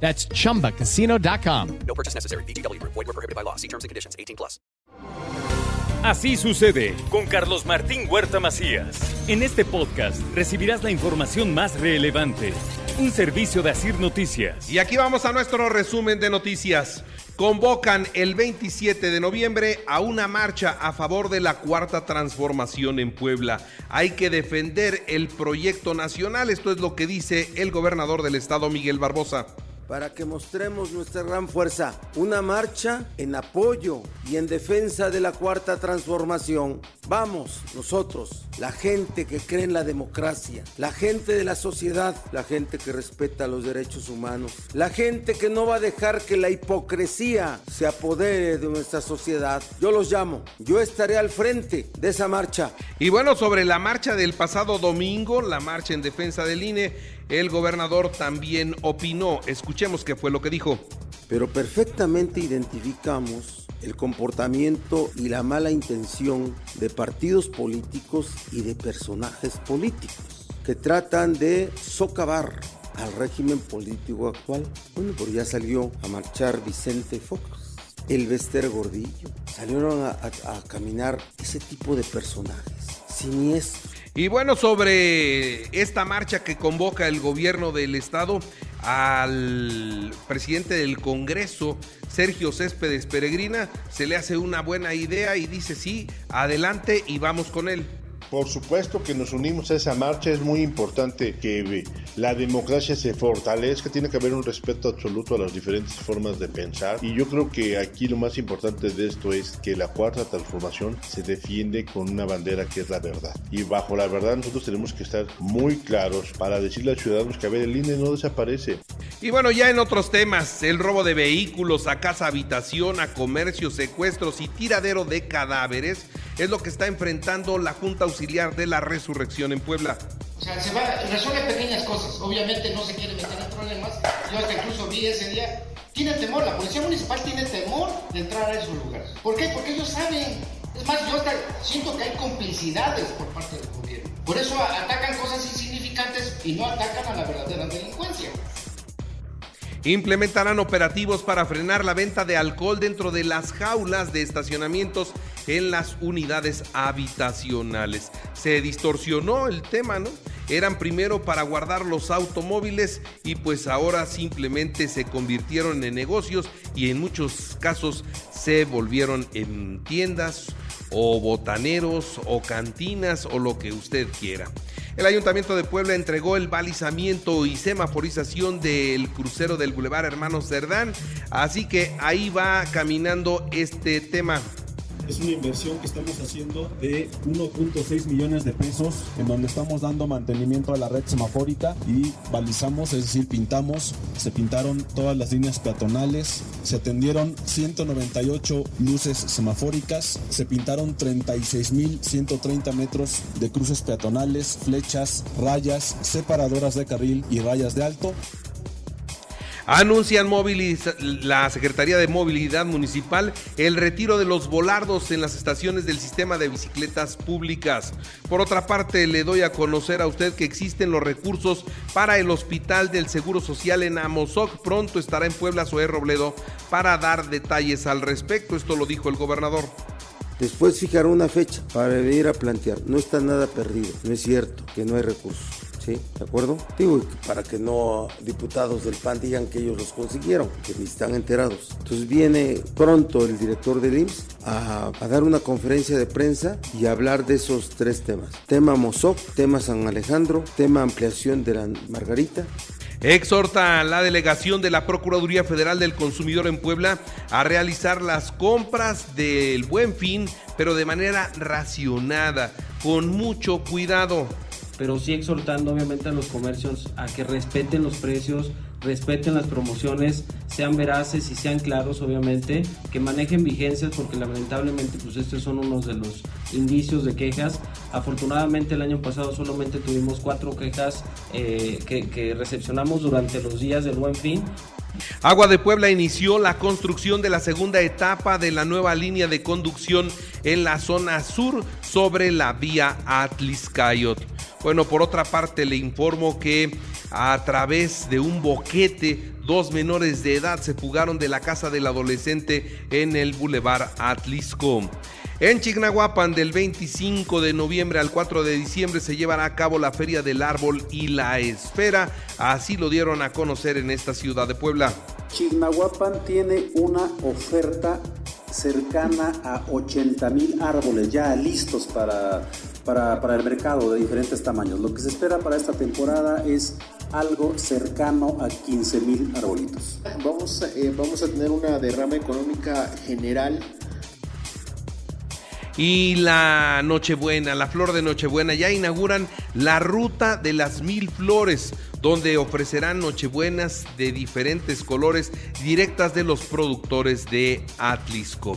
That's chumbacasino.com. No purchase necessary. BGW. Void were prohibited by law. See terms and conditions. 18 plus. Así sucede con Carlos Martín Huerta Macías. En este podcast recibirás la información más relevante. Un servicio de Asir Noticias. Y aquí vamos a nuestro resumen de noticias. Convocan el 27 de noviembre a una marcha a favor de la cuarta transformación en Puebla. Hay que defender el proyecto nacional. Esto es lo que dice el gobernador del estado, Miguel Barbosa para que mostremos nuestra gran fuerza. Una marcha en apoyo y en defensa de la cuarta transformación. Vamos, nosotros, la gente que cree en la democracia, la gente de la sociedad, la gente que respeta los derechos humanos, la gente que no va a dejar que la hipocresía se apodere de nuestra sociedad. Yo los llamo, yo estaré al frente de esa marcha. Y bueno, sobre la marcha del pasado domingo, la marcha en defensa del INE, el gobernador también opinó. Escuchemos qué fue lo que dijo. Pero perfectamente identificamos el comportamiento y la mala intención de partidos políticos y de personajes políticos que tratan de socavar al régimen político actual. Bueno, pues ya salió a marchar Vicente Fox, el Bester Gordillo. Salieron a, a caminar ese tipo de personajes siniestros y bueno, sobre esta marcha que convoca el gobierno del estado al presidente del Congreso, Sergio Céspedes Peregrina, se le hace una buena idea y dice sí, adelante y vamos con él. Por supuesto que nos unimos a esa marcha, es muy importante que la democracia se fortalezca, tiene que haber un respeto absoluto a las diferentes formas de pensar. Y yo creo que aquí lo más importante de esto es que la cuarta transformación se defiende con una bandera que es la verdad. Y bajo la verdad nosotros tenemos que estar muy claros para decirle a los ciudadanos que a el INE no desaparece. Y bueno, ya en otros temas, el robo de vehículos a casa habitación, a comercio, secuestros y tiradero de cadáveres es lo que está enfrentando la Junta Auxiliar de la Resurrección en Puebla. O sea, se va, resuelve pequeñas cosas. Obviamente no se quiere meter en problemas. Yo hasta incluso vi ese día. Tiene temor, la policía municipal tiene temor de entrar a esos lugares. ¿Por qué? Porque ellos saben. Es más, yo hasta siento que hay complicidades por parte del gobierno. Por eso atacan cosas insignificantes y no atacan a la verdadera delincuencia. Implementarán operativos para frenar la venta de alcohol dentro de las jaulas de estacionamientos en las unidades habitacionales. Se distorsionó el tema, ¿no? Eran primero para guardar los automóviles y pues ahora simplemente se convirtieron en negocios y en muchos casos se volvieron en tiendas o botaneros o cantinas o lo que usted quiera. El Ayuntamiento de Puebla entregó el balizamiento y semaforización del crucero del Boulevard Hermanos Cerdán, así que ahí va caminando este tema es una inversión que estamos haciendo de 1.6 millones de pesos, en donde estamos dando mantenimiento a la red semafórica y balizamos, es decir, pintamos, se pintaron todas las líneas peatonales, se atendieron 198 luces semafóricas, se pintaron 36.130 metros de cruces peatonales, flechas, rayas, separadoras de carril y rayas de alto. Anuncian la Secretaría de Movilidad Municipal el retiro de los volardos en las estaciones del sistema de bicicletas públicas. Por otra parte, le doy a conocer a usted que existen los recursos para el Hospital del Seguro Social en Amozoc. Pronto estará en Puebla Zoé Robledo para dar detalles al respecto. Esto lo dijo el gobernador. Después fijar una fecha para venir a plantear. No está nada perdido. No es cierto que no hay recursos. ¿Sí? ¿De acuerdo? Digo, para que no diputados del PAN digan que ellos los consiguieron, que ni están enterados. Entonces viene pronto el director del IMSS a, a dar una conferencia de prensa y a hablar de esos tres temas. Tema Mozoc, tema San Alejandro, tema ampliación de la Margarita Exhorta a la delegación de la Procuraduría Federal del Consumidor en Puebla a realizar las compras del buen fin, pero de manera racionada, con mucho cuidado pero sí exhortando obviamente a los comercios a que respeten los precios, respeten las promociones, sean veraces y sean claros, obviamente, que manejen vigencias, porque lamentablemente, pues estos son unos de los indicios de quejas. Afortunadamente, el año pasado solamente tuvimos cuatro quejas eh, que, que recepcionamos durante los días del Buen Fin. Agua de Puebla inició la construcción de la segunda etapa de la nueva línea de conducción en la zona sur sobre la vía Atliscayot. Bueno, por otra parte le informo que a través de un boquete dos menores de edad se fugaron de la casa del adolescente en el Boulevard Atlisco. En Chignahuapan, del 25 de noviembre al 4 de diciembre, se llevará a cabo la Feria del Árbol y la Esfera. Así lo dieron a conocer en esta ciudad de Puebla. Chignahuapan tiene una oferta cercana a 80 mil árboles ya listos para, para, para, el mercado de diferentes tamaños. Lo que se espera para esta temporada es algo cercano a 15 mil arbolitos. Vamos, eh, vamos a tener una derrama económica general y la Nochebuena, la flor de Nochebuena, ya inauguran la ruta de las mil flores, donde ofrecerán Nochebuenas de diferentes colores directas de los productores de Atlisco.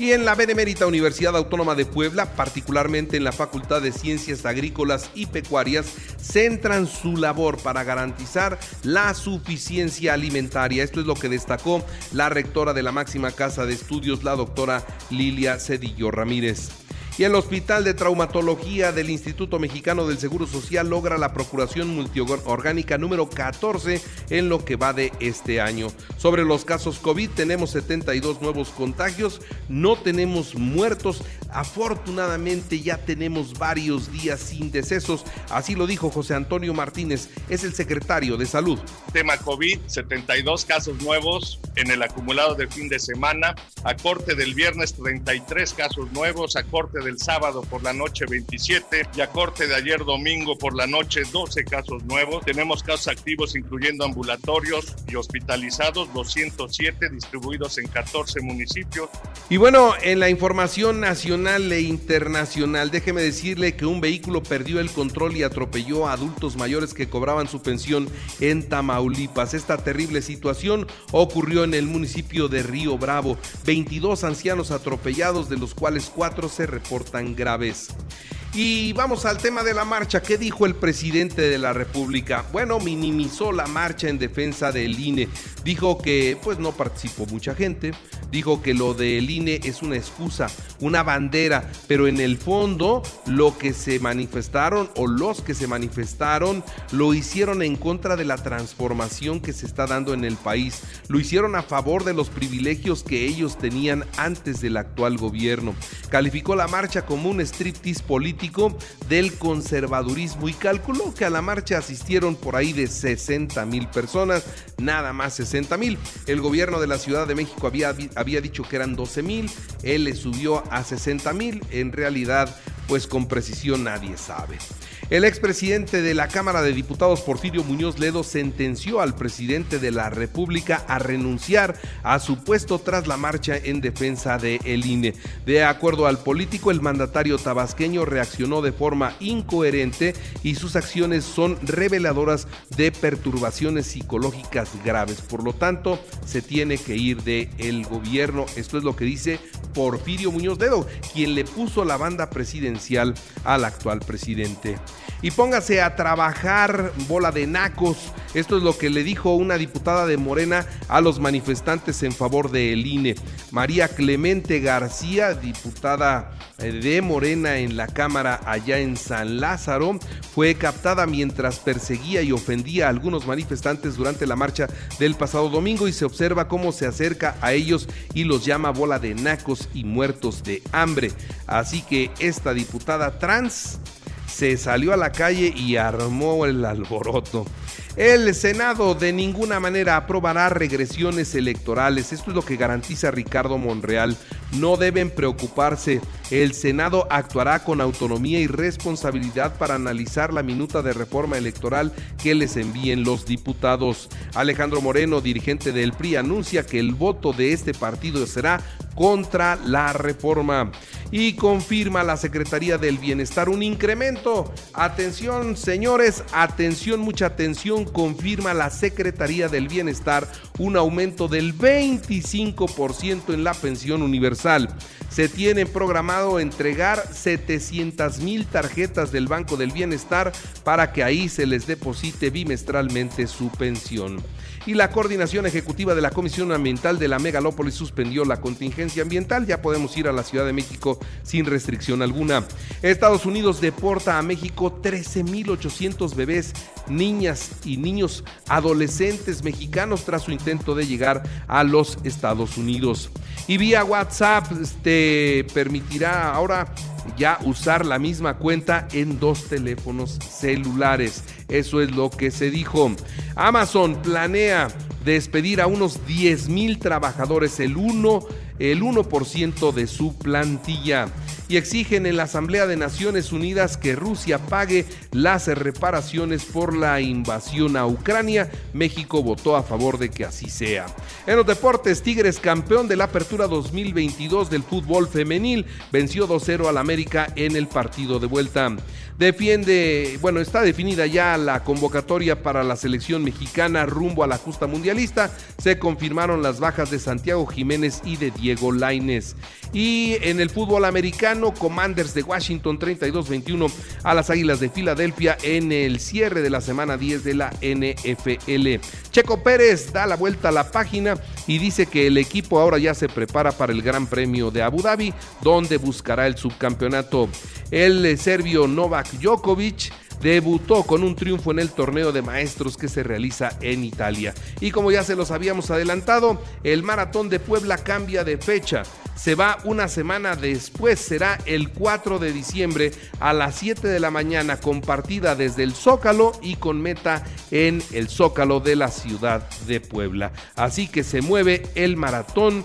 Y en la Benemérita Universidad Autónoma de Puebla, particularmente en la Facultad de Ciencias Agrícolas y Pecuarias, centran su labor para garantizar la suficiencia alimentaria. Esto es lo que destacó la rectora de la máxima casa de estudios, la doctora Lilia Cedillo Ramírez. Y el Hospital de Traumatología del Instituto Mexicano del Seguro Social logra la procuración multiorgánica número 14 en lo que va de este año. Sobre los casos COVID tenemos 72 nuevos contagios, no tenemos muertos, afortunadamente ya tenemos varios días sin decesos, así lo dijo José Antonio Martínez, es el secretario de Salud. Tema COVID, 72 casos nuevos en el acumulado de fin de semana, a corte del viernes 33 casos nuevos, a corte del sábado por la noche 27 y a corte de ayer domingo por la noche 12 casos nuevos. Tenemos casos activos incluyendo ambulatorios y hospitalizados 207 distribuidos en 14 municipios. Y bueno, en la información nacional e internacional, déjeme decirle que un vehículo perdió el control y atropelló a adultos mayores que cobraban su pensión en Tamaulipas. Esta terrible situación ocurrió en el municipio de Río Bravo. 22 ancianos atropellados, de los cuales 4 se reportan graves. Y vamos al tema de la marcha. ¿Qué dijo el presidente de la República? Bueno, minimizó la marcha en defensa del INE. Dijo que pues no participó mucha gente. Dijo que lo del INE es una excusa, una bandera, pero en el fondo lo que se manifestaron o los que se manifestaron lo hicieron en contra de la transformación que se está dando en el país. Lo hicieron a favor de los privilegios que ellos tenían antes del actual gobierno. Calificó la marcha como un striptease político del conservadurismo y calculó que a la marcha asistieron por ahí de 60 mil personas, nada más 60 mil. El gobierno de la Ciudad de México había, había dicho que eran 12 mil, él le subió a 60 mil, en realidad pues con precisión nadie sabe. El expresidente de la Cámara de Diputados, Porfirio Muñoz Ledo, sentenció al presidente de la República a renunciar a su puesto tras la marcha en defensa de el INE. De acuerdo al político, el mandatario tabasqueño reaccionó de forma incoherente y sus acciones son reveladoras de perturbaciones psicológicas graves. Por lo tanto, se tiene que ir de el gobierno. Esto es lo que dice Porfirio Muñoz Ledo, quien le puso la banda presidencial al actual presidente y póngase a trabajar bola de nacos. Esto es lo que le dijo una diputada de Morena a los manifestantes en favor del INE. María Clemente García, diputada eh, de Morena en la Cámara allá en San Lázaro, fue captada mientras perseguía y ofendía a algunos manifestantes durante la marcha del pasado domingo y se observa cómo se acerca a ellos y los llama bola de nacos y muertos de hambre. Así que esta diputada trans se salió a la calle y armó el alboroto. El Senado de ninguna manera aprobará regresiones electorales. Esto es lo que garantiza Ricardo Monreal. no deben preocuparse. El Senado actuará con autonomía y responsabilidad para analizar la minuta de reforma electoral que les envíen los diputados. Alejandro Moreno, dirigente del PRI, anuncia que el voto de este partido será contra la reforma. Y confirma la Secretaría del Bienestar un incremento. Atención, señores, atención, mucha atención. Confirma la Secretaría del Bienestar un aumento del 25% en la pensión universal. Se tiene programado entregar 700 mil tarjetas del Banco del Bienestar para que ahí se les deposite bimestralmente su pensión y la coordinación ejecutiva de la Comisión Ambiental de la Megalópolis suspendió la contingencia ambiental. Ya podemos ir a la Ciudad de México sin restricción alguna. Estados Unidos deporta a México 13.800 bebés, niñas y niños adolescentes mexicanos tras su intento de llegar a los Estados Unidos. Y vía WhatsApp te permitirá ahora ya usar la misma cuenta en dos teléfonos celulares. Eso es lo que se dijo. Amazon planea despedir a unos 10 mil trabajadores, el 1, el 1% de su plantilla y exigen en la Asamblea de Naciones Unidas que Rusia pague las reparaciones por la invasión a Ucrania. México votó a favor de que así sea. En los deportes, Tigres, campeón de la Apertura 2022 del fútbol femenil, venció 2-0 al América en el partido de vuelta. Defiende, bueno, está definida ya la convocatoria para la selección mexicana rumbo a la justa mundialista. Se confirmaron las bajas de Santiago Jiménez y de Diego Laines. Y en el fútbol americano, Commanders de Washington 32-21 a las Águilas de Filadelfia en el cierre de la semana 10 de la NFL. Checo Pérez da la vuelta a la página y dice que el equipo ahora ya se prepara para el Gran Premio de Abu Dhabi, donde buscará el subcampeonato. El serbio Novak Djokovic debutó con un triunfo en el torneo de maestros que se realiza en Italia. Y como ya se los habíamos adelantado, el maratón de Puebla cambia de fecha. Se va una semana después, será el 4 de diciembre a las 7 de la mañana, compartida desde el Zócalo y con meta en el Zócalo de la ciudad de Puebla. Así que se mueve el maratón